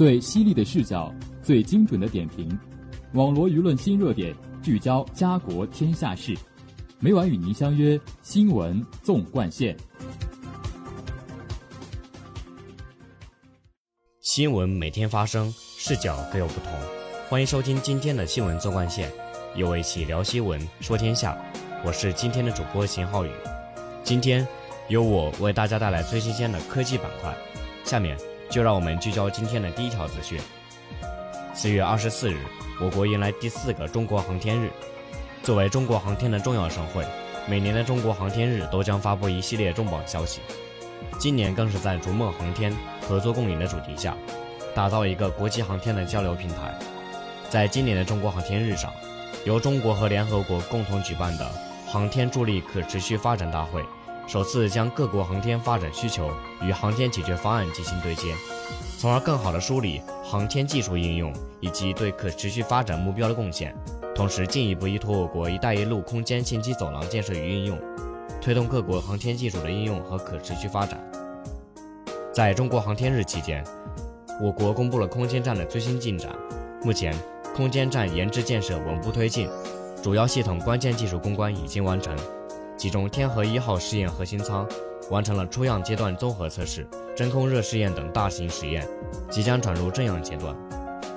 最犀利的视角，最精准的点评，网罗舆论新热点，聚焦家国天下事。每晚与您相约《新闻纵贯线》。新闻每天发生，视角各有不同。欢迎收听今天的新闻纵贯线，由我一起聊新闻，说天下。我是今天的主播邢浩宇。今天由我为大家带来最新鲜的科技板块。下面就让我们聚焦今天的第一条资讯。四月二十四日，我国迎来第四个中国航天日。作为中国航天的重要盛会，每年的中国航天日都将发布一系列重磅消息。今年更是在逐梦航天、合作共赢的主题下，打造一个国际航天的交流平台。在今年的中国航天日上，由中国和联合国共同举办的航天助力可持续发展大会，首次将各国航天发展需求与航天解决方案进行对接，从而更好地梳理航天技术应用以及对可持续发展目标的贡献。同时，进一步依托我国“一带一路”空间信息走廊建设与应用，推动各国航天技术的应用和可持续发展。在中国航天日期间，我国公布了空间站的最新进展。目前，空间站研制建设稳步推进，主要系统关键技术攻关已经完成。其中，天河一号试验核心舱完成了出样阶段综合测试、真空热试验等大型实验，即将转入正样阶段。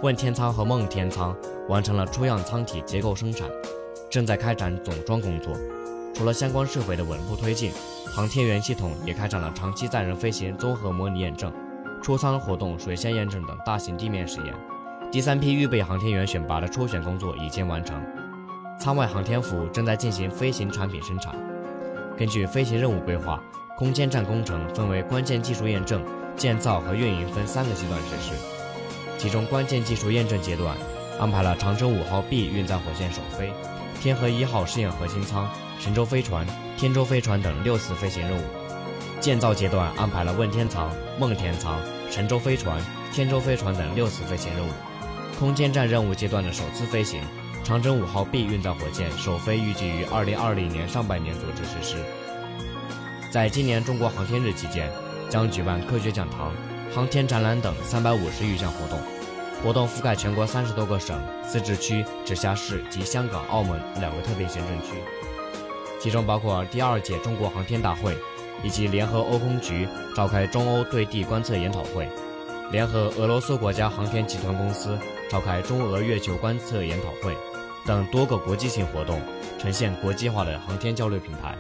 问天舱和梦天舱完成了出样舱体结构生产，正在开展总装工作。除了相关设备的稳步推进，航天员系统也开展了长期载人飞行综合模拟验证、出舱活动水线验证等大型地面实验。第三批预备航天员选拔的初选工作已经完成，舱外航天服正在进行飞行产品生产。根据飞行任务规划，空间站工程分为关键技术验证、建造和运营分三个阶段实施。其中关键技术验证阶段安排了长征五号 B 运载火箭首飞、天河一号试验核心舱、神舟飞船、天舟飞船等六次飞行任务；建造阶段安排了问天舱、梦天舱、神舟飞船、天舟飞船等六次飞行任务；空间站任务阶段的首次飞行，长征五号 B 运载火箭首飞预计于二零二零年上半年组织实施。在今年中国航天日期间，将举办科学讲堂。航天展览等三百五十余项活动，活动覆盖全国三十多个省、自治区、直辖市及香港、澳门两个特别行政区，其中包括第二届中国航天大会，以及联合欧空局召开中欧对地观测研讨会，联合俄罗斯国家航天集团公司召开中俄月球观测研讨会等多个国际性活动，呈现国际化的航天交流平台。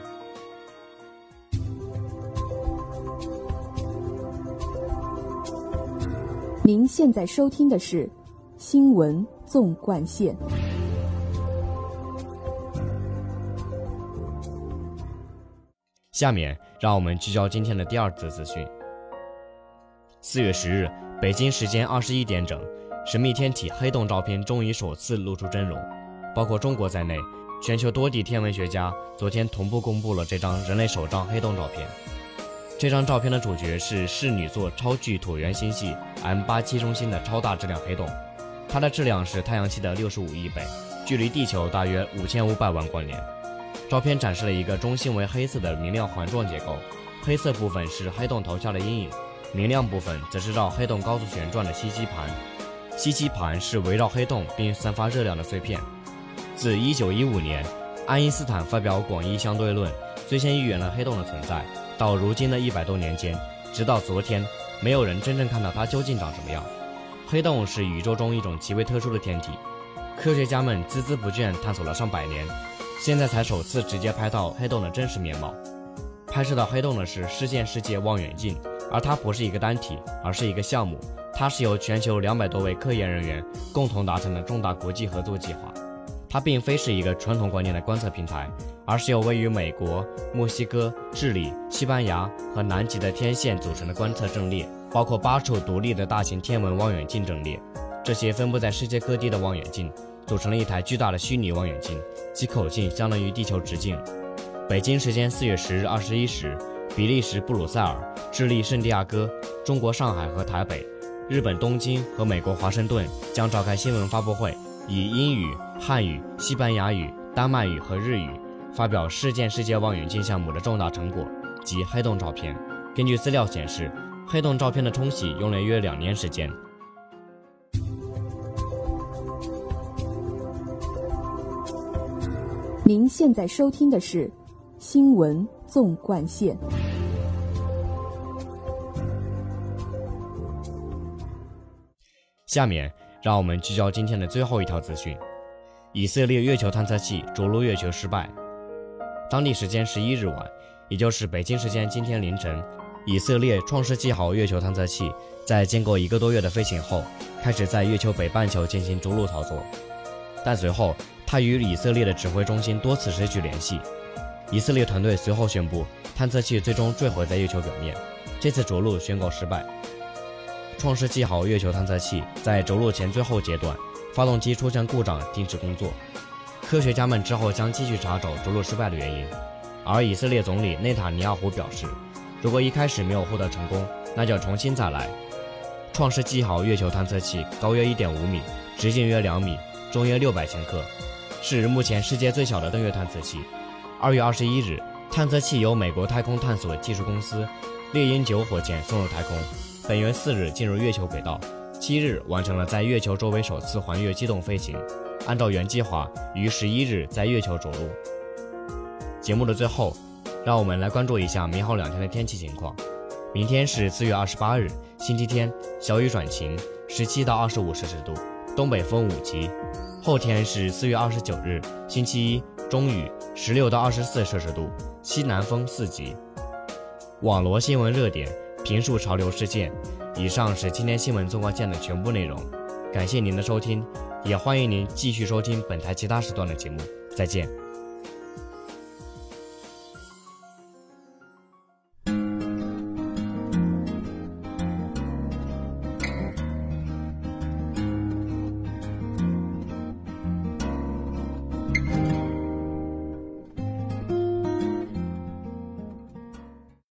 您现在收听的是《新闻纵贯线》。下面让我们聚焦今天的第二则资讯。四月十日，北京时间二十一点整，神秘天体黑洞照片终于首次露出真容。包括中国在内，全球多地天文学家昨天同步公布了这张人类首张黑洞照片。这张照片的主角是室女座超巨椭圆星系 M 八七中心的超大质量黑洞，它的质量是太阳系的六十五亿倍，距离地球大约五千五百万光年。照片展示了一个中心为黑色的明亮环状结构，黑色部分是黑洞投下的阴影，明亮部分则是绕黑洞高速旋转的吸积盘，吸积盘是围绕黑洞并散发热量的碎片。自一九一五年，爱因斯坦发表广义相对论，最先预言了黑洞的存在。到如今的一百多年间，直到昨天，没有人真正看到它究竟长什么样。黑洞是宇宙中一种极为特殊的天体，科学家们孜孜不倦探索了上百年，现在才首次直接拍到黑洞的真实面貌。拍摄到黑洞的是事件世界望远镜，而它不是一个单体，而是一个项目。它是由全球两百多位科研人员共同达成的重大国际合作计划。它并非是一个传统观念的观测平台。而是由位于美国、墨西哥、智利、西班牙和南极的天线组成的观测阵列，包括八处独立的大型天文望远镜阵列。这些分布在世界各地的望远镜组成了一台巨大的虚拟望远镜，其口径相当于地球直径。北京时间四月十日二十一时，比利时布鲁塞尔、智利圣地亚哥、中国上海和台北、日本东京和美国华盛顿将召开新闻发布会，以英语汉语西班牙语丹麦语和日语发表事件世界望远镜项目的重大成果及黑洞照片根据资料显示黑洞照片的冲洗用了约两年时间。您现在收听的是新闻纵贯线。下面让我们聚焦今天的最后一条资讯：以色列月球探测器着陆月球失败。当地时间十一日晚，也就是北京时间今天凌晨，以色列创世纪号月球探测器在经过一个多月的飞行后，开始在月球北半球进行着陆操作。但随后，它与以色列的指挥中心多次失去联系。以色列团队随后宣布，探测器最终坠毁在月球表面，这次着陆宣告失败。创世纪号月球探测器在着陆前最后阶段，发动机出现故障，停止工作。科学家们之后将继续查找着陆失败的原因。而以色列总理内塔尼亚胡表示，如果一开始没有获得成功，那就重新再来。创世纪号月球探测器高约1.5米，直径约两米，重约600千克，是目前世界最小的登月探测器。二月二十一日，探测器由美国太空探索技术公司猎鹰九火箭送入太空。本月四日进入月球轨道，七日完成了在月球周围首次环月机动飞行。按照原计划，于十一日在月球着陆。节目的最后，让我们来关注一下明后两天的天气情况。明天是四月二十八日，星期天，小雨转晴，十七到二十五摄氏度，东北风五级。后天是四月二十九日，星期一，中雨，十六到二十四摄氏度，西南风四级。网罗新闻热点。评述潮流事件。以上是今天新闻纵贯线的全部内容，感谢您的收听，也欢迎您继续收听本台其他时段的节目。再见。